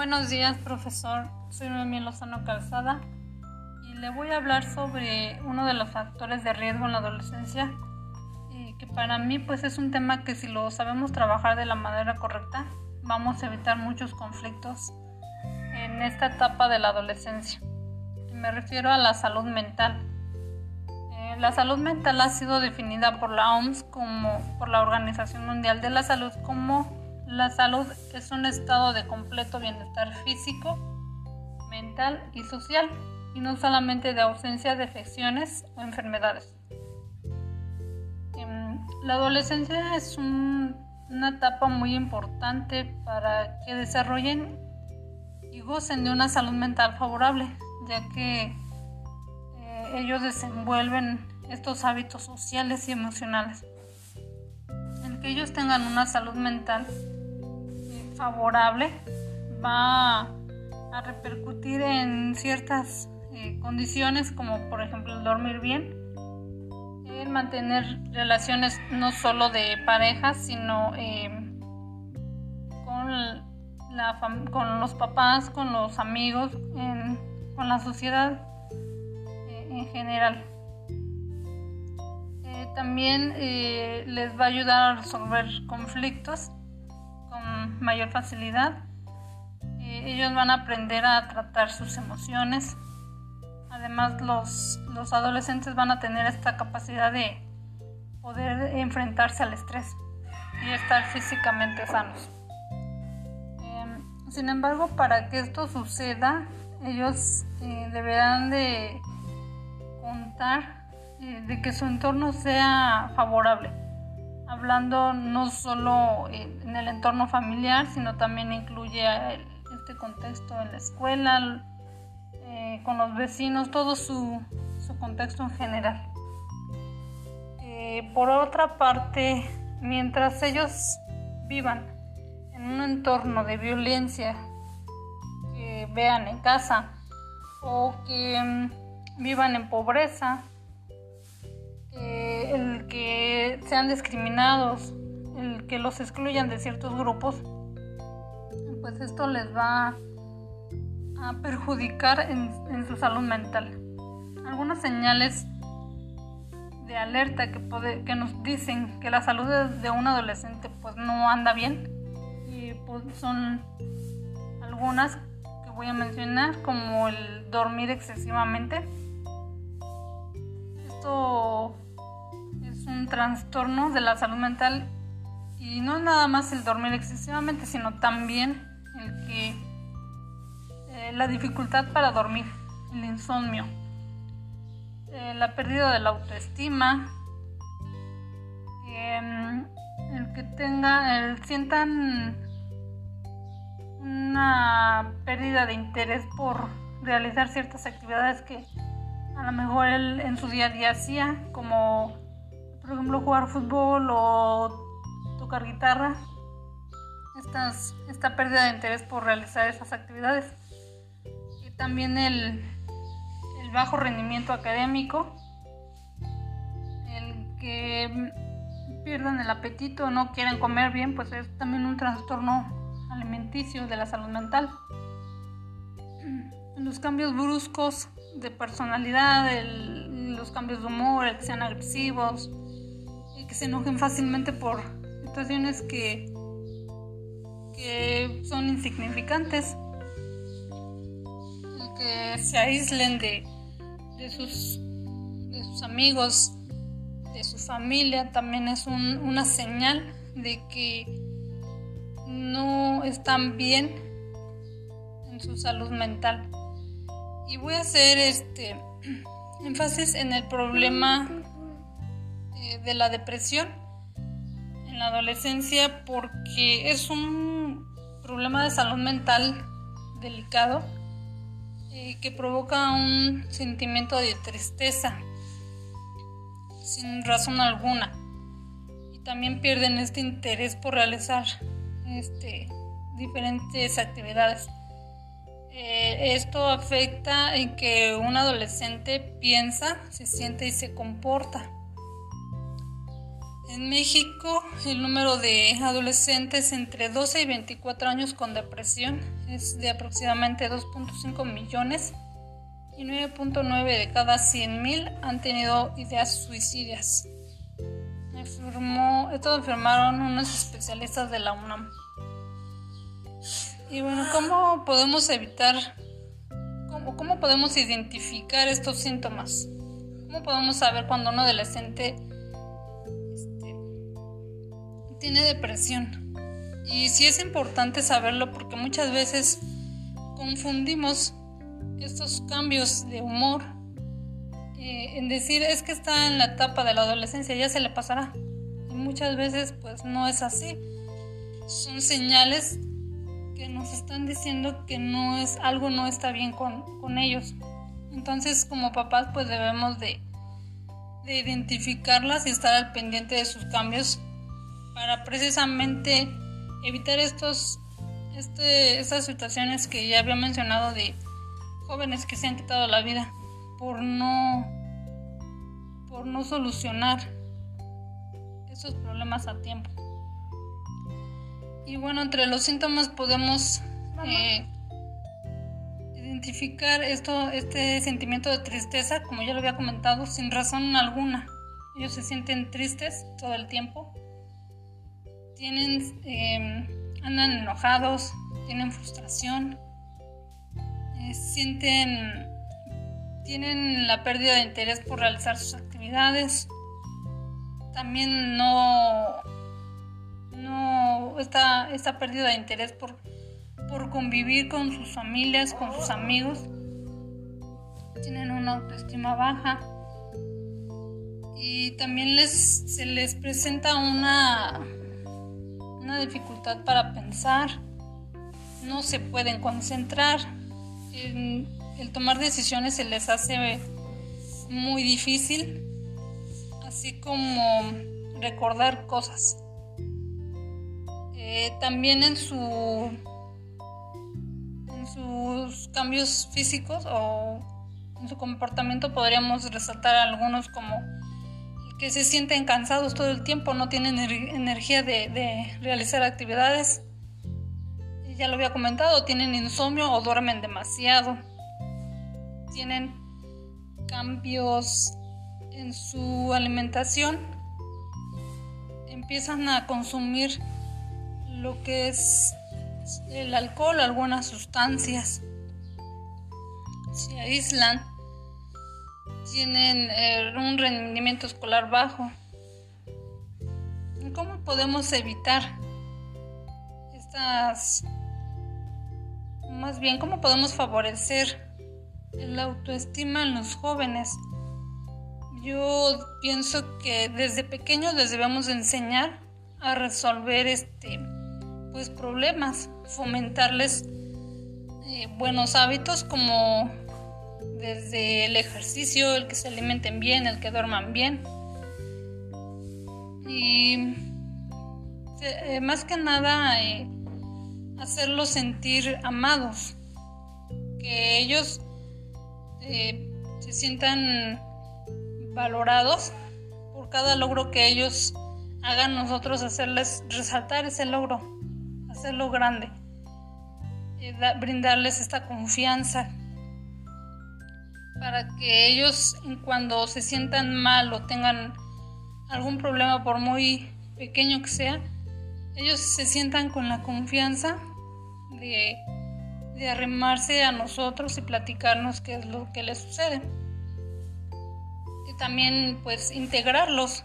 Buenos días, profesor. Soy Noemí Lozano Calzada y le voy a hablar sobre uno de los factores de riesgo en la adolescencia, y que para mí pues es un tema que si lo sabemos trabajar de la manera correcta, vamos a evitar muchos conflictos en esta etapa de la adolescencia. Me refiero a la salud mental. Eh, la salud mental ha sido definida por la OMS como por la Organización Mundial de la Salud como la salud es un estado de completo bienestar físico, mental y social, y no solamente de ausencia de afecciones o enfermedades. Em, la adolescencia es una etapa muy importante para que desarrollen y gocen de una salud mental favorable, ya que eh, ellos desenvuelven estos hábitos sociales y emocionales. El que ellos tengan una salud mental favorable va a repercutir en ciertas eh, condiciones como por ejemplo el dormir bien, el mantener relaciones no solo de pareja sino eh, con, la con los papás, con los amigos, con la sociedad eh, en general. también les va a ayudar a resolver conflictos mayor facilidad. Eh, ellos van a aprender a tratar sus emociones. Además, los, los adolescentes van a tener esta capacidad de poder enfrentarse al estrés y estar físicamente sanos. Em, sin embargo, para que esto suceda, ellos eh, deberán de contar eh, de que su entorno sea favorable hablando no solo en el entorno familiar, sino también incluye este contexto en la escuela, eh, con los vecinos, todo su, contexto en general. Eh, por otra parte, mientras ellos vivan en un entorno de violencia que vean en casa o que mm, vivan en pobreza, que sean discriminados, el que los excluyan de ciertos grupos, pues esto les va a perjudicar en, su salud mental. Algunas señales de alerta que, nos dicen que la salud de, un adolescente pues no anda bien pues son algunas que voy a mencionar como el dormir excesivamente. Esto un trastorno de la salud mental y no nada más el dormir excesivamente, sino también el que eh, la dificultad para dormir, el insomnio, eh, la pérdida de la autoestima, em, el que tenga, el sientan una pérdida de interés por realizar ciertas actividades que a lo mejor él en su día a día hacía, como por ejemplo, jugar fútbol o tocar guitarra. esta pérdida de interés por realizar esas actividades. Y también el, el bajo rendimiento académico, el que pierdan el apetito no quieren comer bien, pues es también un trastorno alimenticio de la salud mental. Los cambios bruscos de personalidad, los cambios de humor, el que sean agresivos, que se enojen fácilmente por situaciones que, que son insignificantes, que se aíslen de, de, sus, de sus amigos, de su familia, también es una señal de que no están bien en su salud mental. Y voy a hacer este énfasis en el problema de la depresión en la adolescencia porque es un problema de salud mental delicado eh, que provoca un sentimiento de tristeza sin razón alguna y también pierden este interés por realizar este, diferentes actividades. Eh, esto afecta en que un adolescente piensa, se siente y se comporta En México, el número de adolescentes entre 12 y 24 años con depresión es de aproximadamente 2.5 millones y 9.9 de cada 100.000 han tenido ideas suicidas. esto afirmaron unos especialistas de la UNAM. Y bueno, ¿cómo podemos evitar, cómo podemos identificar estos síntomas? ¿Cómo podemos saber cuando un adolescente tiene depresión. Y sí es importante saberlo porque muchas veces confundimos estos cambios de humor eh, en decir es que está en la etapa de la adolescencia, ya se le pasará. Y muchas veces pues no es así. Son señales que nos están diciendo que no es algo no está bien con, con ellos. Entonces como papás pues debemos de, de identificarlas y estar al pendiente de sus cambios para precisamente evitar estos, este, estas situaciones que ya había mencionado de jóvenes que se han quitado la vida por no, por no solucionar esos problemas a tiempo. Y bueno, entre los síntomas podemos eh, identificar esto, este sentimiento de tristeza, como ya lo había comentado, sin razón alguna. Ellos se sienten tristes todo el tiempo tienen, em, andan enojados, tienen frustración, eh, sienten, tienen la pérdida de interés por realizar sus actividades, también no, no esta, esta pérdida de interés por, por convivir con sus familias, con sus amigos, tienen una autoestima baja. Y también les, se les presenta una dificultad para pensar, no se pueden concentrar, el, tomar decisiones se les hace muy difícil, así como recordar cosas. Eh, también en su en sus cambios físicos o en su comportamiento podríamos resaltar algunos como que se sienten cansados todo el tiempo, no tienen energía de, realizar actividades. Ya lo había comentado, tienen insomnio o duermen demasiado. Tienen cambios en su alimentación. Empiezan a consumir lo que es el alcohol, algunas sustancias. Se aíslan tienen eh, un rendimiento escolar bajo. ¿Cómo podemos evitar estas, más bien, cómo podemos favorecer la autoestima en los jóvenes? Yo pienso que desde pequeños les debemos enseñar a resolver este pues problemas, fomentarles eh, buenos hábitos como desde el ejercicio, el que se alimenten bien, el que duerman bien. Y eh, más que nada eh, hacerlos sentir amados, que ellos eh, se sientan valorados por cada logro que ellos hagan nosotros hacerles resaltar ese logro, hacerlo grande, brindarles esta confianza para que ellos cuando se sientan mal o tengan algún problema por muy pequeño que sea, ellos se sientan con la confianza de, de arrimarse a nosotros y platicarnos qué es lo que les sucede. Y también pues integrarlos,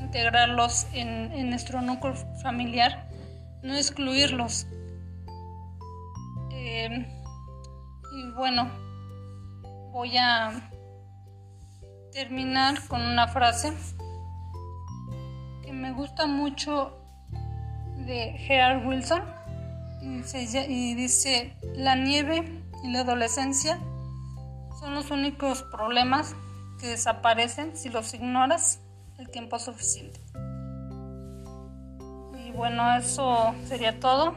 integrarlos en, nuestro núcleo familiar, no excluirlos. Eh, y bueno, voy a terminar con una frase que me gusta mucho de Gerard Wilson y dice, la nieve y la adolescencia son los únicos problemas que desaparecen si los ignoras el tiempo suficiente. Y bueno, eso sería todo.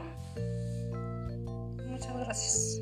Muchas gracias.